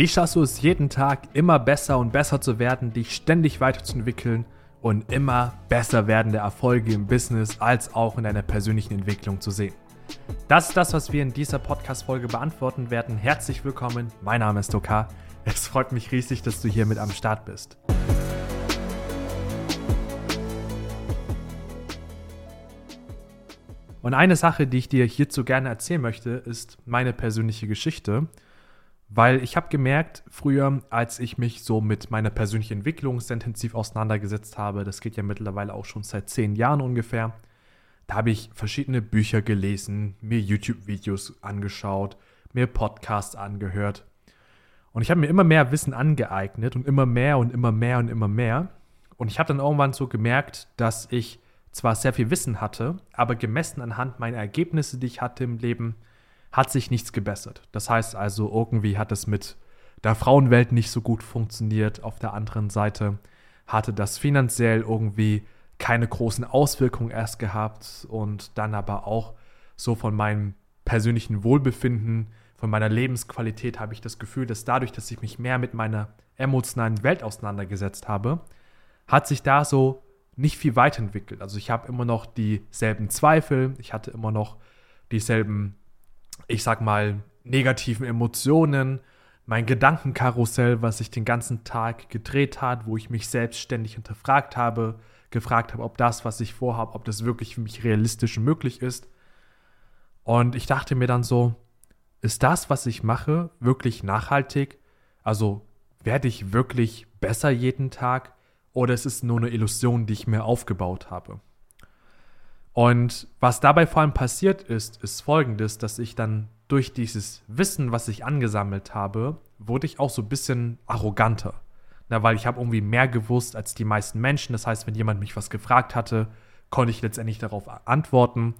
Wie schaffst du es jeden Tag immer besser und besser zu werden, dich ständig weiterzuentwickeln und immer besser werdende Erfolge im Business als auch in deiner persönlichen Entwicklung zu sehen? Das ist das, was wir in dieser Podcast-Folge beantworten werden. Herzlich willkommen, mein Name ist Dokar. Es freut mich riesig, dass du hier mit am Start bist. Und eine Sache, die ich dir hierzu gerne erzählen möchte, ist meine persönliche Geschichte. Weil ich habe gemerkt, früher, als ich mich so mit meiner persönlichen Entwicklung sehr intensiv auseinandergesetzt habe, das geht ja mittlerweile auch schon seit zehn Jahren ungefähr, da habe ich verschiedene Bücher gelesen, mir YouTube-Videos angeschaut, mir Podcasts angehört. Und ich habe mir immer mehr Wissen angeeignet und immer mehr und immer mehr und immer mehr. Und ich habe dann irgendwann so gemerkt, dass ich zwar sehr viel Wissen hatte, aber gemessen anhand meiner Ergebnisse, die ich hatte im Leben, hat sich nichts gebessert. Das heißt also, irgendwie hat es mit der Frauenwelt nicht so gut funktioniert. Auf der anderen Seite hatte das finanziell irgendwie keine großen Auswirkungen erst gehabt und dann aber auch so von meinem persönlichen Wohlbefinden, von meiner Lebensqualität habe ich das Gefühl, dass dadurch, dass ich mich mehr mit meiner emotionalen Welt auseinandergesetzt habe, hat sich da so nicht viel weiterentwickelt. Also ich habe immer noch dieselben Zweifel, ich hatte immer noch dieselben ich sag mal, negativen Emotionen, mein Gedankenkarussell, was sich den ganzen Tag gedreht hat, wo ich mich selbstständig hinterfragt habe, gefragt habe, ob das, was ich vorhabe, ob das wirklich für mich realistisch möglich ist. Und ich dachte mir dann so, ist das, was ich mache, wirklich nachhaltig? Also werde ich wirklich besser jeden Tag oder ist es nur eine Illusion, die ich mir aufgebaut habe? Und was dabei vor allem passiert ist, ist folgendes, dass ich dann durch dieses Wissen, was ich angesammelt habe, wurde ich auch so ein bisschen arroganter. Na, weil ich habe irgendwie mehr gewusst als die meisten Menschen. Das heißt, wenn jemand mich was gefragt hatte, konnte ich letztendlich darauf antworten.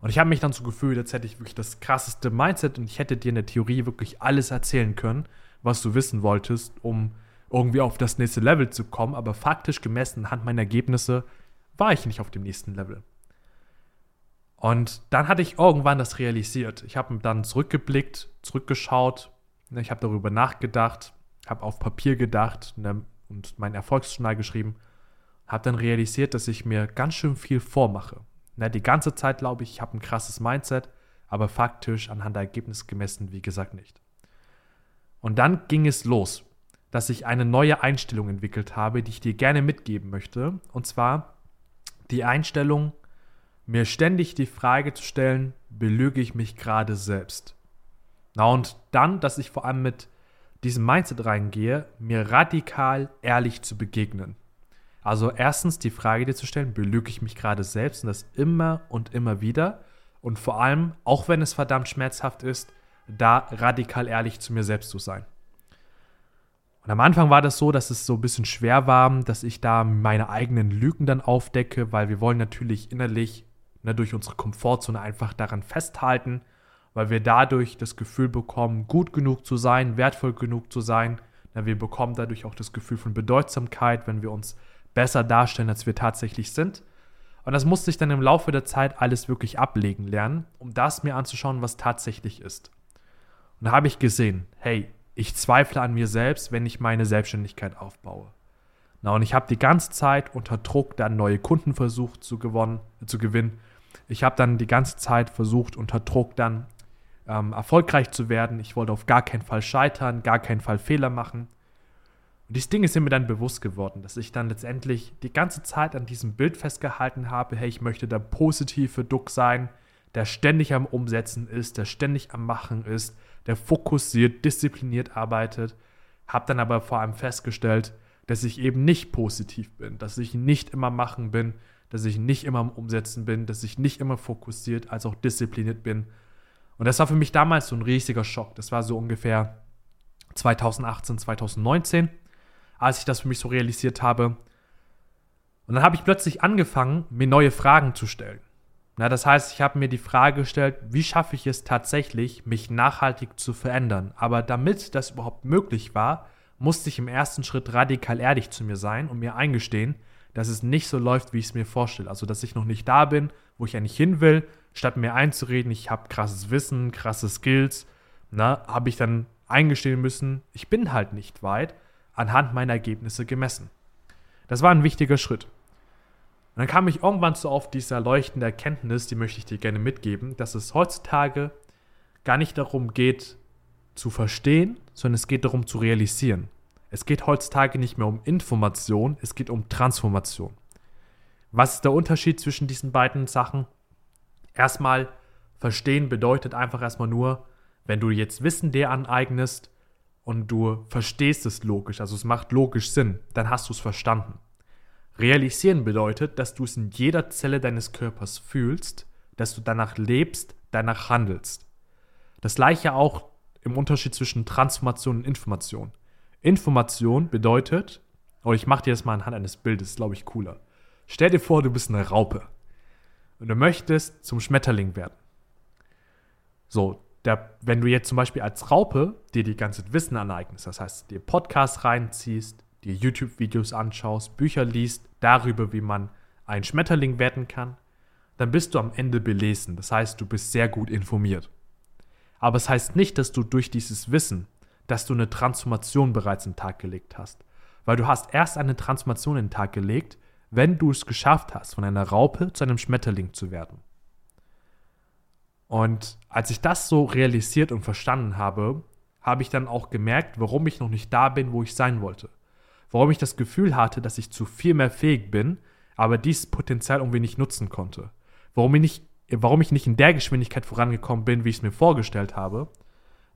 Und ich habe mich dann so gefühlt, als hätte ich wirklich das krasseste Mindset und ich hätte dir in der Theorie wirklich alles erzählen können, was du wissen wolltest, um irgendwie auf das nächste Level zu kommen. Aber faktisch gemessen anhand meiner Ergebnisse war ich nicht auf dem nächsten Level. Und dann hatte ich irgendwann das realisiert. Ich habe dann zurückgeblickt, zurückgeschaut, ich habe darüber nachgedacht, habe auf Papier gedacht ne, und mein Erfolgsjournal geschrieben, habe dann realisiert, dass ich mir ganz schön viel vormache. Ne, die ganze Zeit glaube ich, ich habe ein krasses Mindset, aber faktisch anhand der Ergebnisse gemessen, wie gesagt, nicht. Und dann ging es los, dass ich eine neue Einstellung entwickelt habe, die ich dir gerne mitgeben möchte. Und zwar die Einstellung, mir ständig die Frage zu stellen, belüge ich mich gerade selbst? Na und dann, dass ich vor allem mit diesem Mindset reingehe, mir radikal ehrlich zu begegnen. Also erstens die Frage dir zu stellen, belüge ich mich gerade selbst und das immer und immer wieder und vor allem, auch wenn es verdammt schmerzhaft ist, da radikal ehrlich zu mir selbst zu sein. Und am Anfang war das so, dass es so ein bisschen schwer war, dass ich da meine eigenen Lügen dann aufdecke, weil wir wollen natürlich innerlich ne, durch unsere Komfortzone einfach daran festhalten, weil wir dadurch das Gefühl bekommen, gut genug zu sein, wertvoll genug zu sein. Ne, wir bekommen dadurch auch das Gefühl von Bedeutsamkeit, wenn wir uns besser darstellen, als wir tatsächlich sind. Und das musste ich dann im Laufe der Zeit alles wirklich ablegen lernen, um das mir anzuschauen, was tatsächlich ist. Und da habe ich gesehen, hey, ich zweifle an mir selbst, wenn ich meine Selbstständigkeit aufbaue. Na, und ich habe die ganze Zeit unter Druck dann neue Kunden versucht zu, gewonnen, zu gewinnen ich habe dann die ganze Zeit versucht, unter Druck dann ähm, erfolgreich zu werden. Ich wollte auf gar keinen Fall scheitern, gar keinen Fall Fehler machen. Und dieses Ding ist mir dann bewusst geworden, dass ich dann letztendlich die ganze Zeit an diesem Bild festgehalten habe, hey, ich möchte der positive Duck sein, der ständig am Umsetzen ist, der ständig am Machen ist, der fokussiert, diszipliniert arbeitet. Habe dann aber vor allem festgestellt, dass ich eben nicht positiv bin, dass ich nicht immer machen bin, dass ich nicht immer am Umsetzen bin, dass ich nicht immer fokussiert als auch diszipliniert bin. Und das war für mich damals so ein riesiger Schock. Das war so ungefähr 2018, 2019, als ich das für mich so realisiert habe. Und dann habe ich plötzlich angefangen, mir neue Fragen zu stellen. Na, das heißt, ich habe mir die Frage gestellt, wie schaffe ich es tatsächlich, mich nachhaltig zu verändern? Aber damit das überhaupt möglich war, musste ich im ersten Schritt radikal ehrlich zu mir sein und mir eingestehen, dass es nicht so läuft, wie ich es mir vorstelle. Also, dass ich noch nicht da bin, wo ich eigentlich hin will, statt mir einzureden, ich habe krasses Wissen, krasse Skills, habe ich dann eingestehen müssen, ich bin halt nicht weit, anhand meiner Ergebnisse gemessen. Das war ein wichtiger Schritt. Und dann kam ich irgendwann so auf diese erleuchtende Erkenntnis, die möchte ich dir gerne mitgeben, dass es heutzutage gar nicht darum geht, zu verstehen, sondern es geht darum zu realisieren. Es geht heutzutage nicht mehr um Information, es geht um Transformation. Was ist der Unterschied zwischen diesen beiden Sachen? Erstmal, verstehen bedeutet einfach erstmal nur, wenn du jetzt Wissen dir aneignest und du verstehst es logisch, also es macht logisch Sinn, dann hast du es verstanden. Realisieren bedeutet, dass du es in jeder Zelle deines Körpers fühlst, dass du danach lebst, danach handelst. Das gleiche auch im Unterschied zwischen Transformation und Information. Information bedeutet, oder ich mache dir das mal anhand eines Bildes, glaube ich cooler. Stell dir vor, du bist eine Raupe und du möchtest zum Schmetterling werden. So, der, wenn du jetzt zum Beispiel als Raupe dir die ganze Wissen aneignest, das heißt, dir Podcasts reinziehst, dir YouTube-Videos anschaust, Bücher liest darüber, wie man ein Schmetterling werden kann, dann bist du am Ende belesen. Das heißt, du bist sehr gut informiert. Aber es heißt nicht, dass du durch dieses Wissen, dass du eine Transformation bereits in den Tag gelegt hast. Weil du hast erst eine Transformation in den Tag gelegt, wenn du es geschafft hast, von einer Raupe zu einem Schmetterling zu werden. Und als ich das so realisiert und verstanden habe, habe ich dann auch gemerkt, warum ich noch nicht da bin, wo ich sein wollte. Warum ich das Gefühl hatte, dass ich zu viel mehr fähig bin, aber dieses Potenzial irgendwie nicht nutzen konnte. Warum ich nicht, warum ich nicht in der Geschwindigkeit vorangekommen bin, wie ich es mir vorgestellt habe.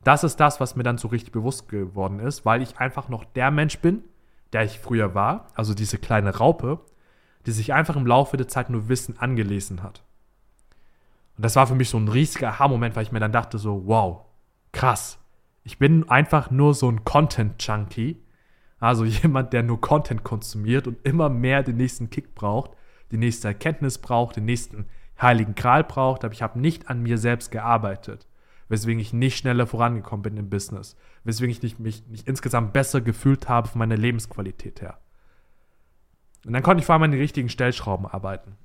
Das ist das, was mir dann so richtig bewusst geworden ist, weil ich einfach noch der Mensch bin, der ich früher war, also diese kleine Raupe, die sich einfach im Laufe der Zeit nur Wissen angelesen hat. Und das war für mich so ein riesiger Aha-Moment, weil ich mir dann dachte so, wow, krass. Ich bin einfach nur so ein Content-Junkie. Also jemand, der nur Content konsumiert und immer mehr den nächsten Kick braucht, die nächste Erkenntnis braucht, den nächsten heiligen Kral braucht. Aber ich habe nicht an mir selbst gearbeitet, weswegen ich nicht schneller vorangekommen bin im Business, weswegen ich nicht, mich nicht insgesamt besser gefühlt habe von meiner Lebensqualität her. Und dann konnte ich vor allem an den richtigen Stellschrauben arbeiten.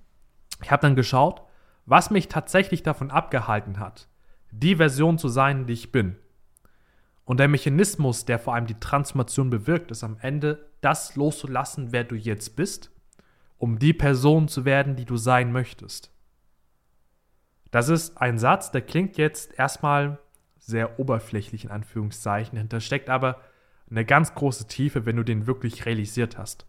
Ich habe dann geschaut, was mich tatsächlich davon abgehalten hat, die Version zu sein, die ich bin. Und der Mechanismus, der vor allem die Transformation bewirkt, ist am Ende das loszulassen, wer du jetzt bist, um die Person zu werden, die du sein möchtest. Das ist ein Satz, der klingt jetzt erstmal sehr oberflächlich in Anführungszeichen, hinter steckt aber eine ganz große Tiefe, wenn du den wirklich realisiert hast.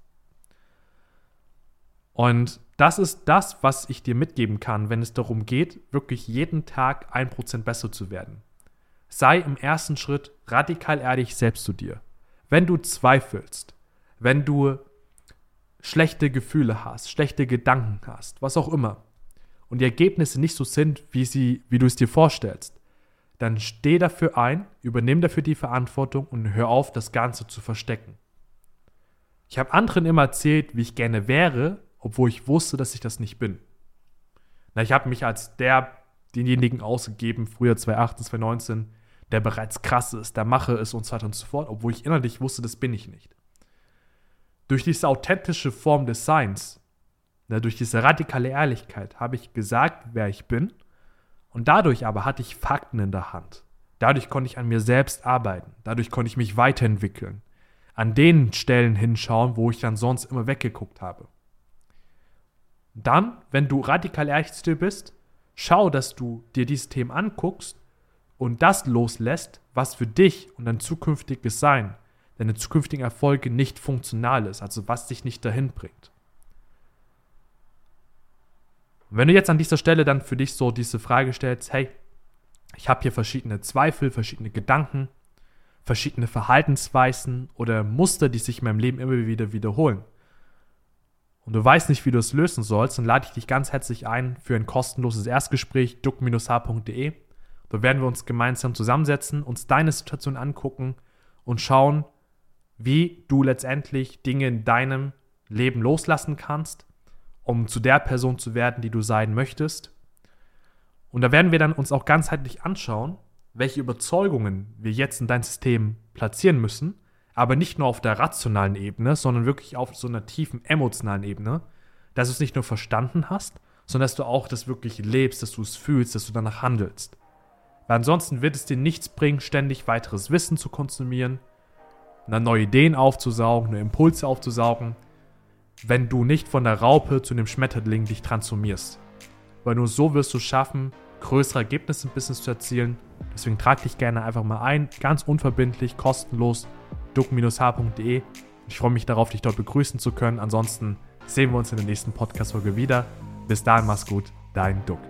Und das ist das, was ich dir mitgeben kann, wenn es darum geht, wirklich jeden Tag ein Prozent besser zu werden. Sei im ersten Schritt radikal ehrlich selbst zu dir. Wenn du zweifelst, wenn du schlechte Gefühle hast, schlechte Gedanken hast, was auch immer, und die Ergebnisse nicht so sind, wie, sie, wie du es dir vorstellst, dann steh dafür ein, übernimm dafür die Verantwortung und hör auf, das Ganze zu verstecken. Ich habe anderen immer erzählt, wie ich gerne wäre, obwohl ich wusste, dass ich das nicht bin. Na, ich habe mich als der, denjenigen ausgegeben, früher 2018, 2019, der bereits krass ist, der Mache ist und so weiter und so fort, obwohl ich innerlich wusste, das bin ich nicht. Durch diese authentische Form des Seins, na, durch diese radikale Ehrlichkeit, habe ich gesagt, wer ich bin, und dadurch aber hatte ich Fakten in der Hand. Dadurch konnte ich an mir selbst arbeiten, dadurch konnte ich mich weiterentwickeln, an den Stellen hinschauen, wo ich dann sonst immer weggeguckt habe. Dann, wenn du radikal ehrlich zu dir bist, schau, dass du dir diese Themen anguckst und das loslässt, was für dich und dein zukünftiges Sein, deine zukünftigen Erfolge nicht funktional ist, also was dich nicht dahin bringt. Und wenn du jetzt an dieser Stelle dann für dich so diese Frage stellst, hey, ich habe hier verschiedene Zweifel, verschiedene Gedanken, verschiedene Verhaltensweisen oder Muster, die sich in meinem Leben immer wieder wiederholen und du weißt nicht, wie du es lösen sollst, dann lade ich dich ganz herzlich ein für ein kostenloses Erstgespräch duck-h.de. Da werden wir uns gemeinsam zusammensetzen, uns deine Situation angucken und schauen, wie du letztendlich Dinge in deinem Leben loslassen kannst, um zu der Person zu werden, die du sein möchtest. Und da werden wir dann uns auch ganzheitlich anschauen, welche Überzeugungen wir jetzt in dein System platzieren müssen, aber nicht nur auf der rationalen Ebene, sondern wirklich auf so einer tiefen emotionalen Ebene, dass du es nicht nur verstanden hast, sondern dass du auch das wirklich lebst, dass du es fühlst, dass du danach handelst. Weil ansonsten wird es dir nichts bringen, ständig weiteres Wissen zu konsumieren, neue Ideen aufzusaugen, neue Impulse aufzusaugen, wenn du nicht von der Raupe zu einem Schmetterling dich transformierst. Weil nur so wirst du schaffen, größere Ergebnisse im Business zu erzielen. Deswegen trag dich gerne einfach mal ein, ganz unverbindlich, kostenlos, duck-h.de. Ich freue mich darauf, dich dort begrüßen zu können. Ansonsten sehen wir uns in der nächsten Podcast-Folge wieder. Bis dahin, mach's gut, dein Duck.